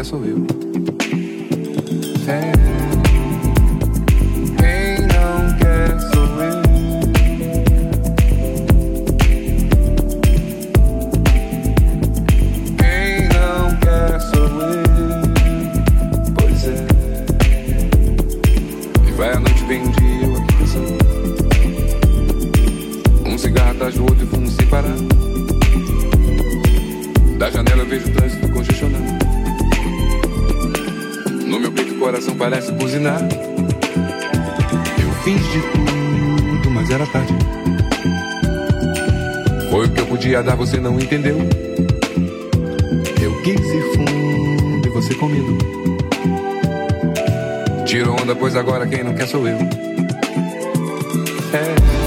Quer sou eu. É. Quem não quer sou eu. Quem não quer sou eu. Pois é. E vai a noite, vem um dia eu aqui pensando. Um cigarro atrás do outro e fumo sem parar. Da janela eu vejo o trânsito meu peito coração parece buzinar. Eu fiz de tudo, mas era tarde. Foi o que eu podia dar, você não entendeu. Eu quis ir fundo e você comigo. Tiro onda, pois agora quem não quer sou eu. É.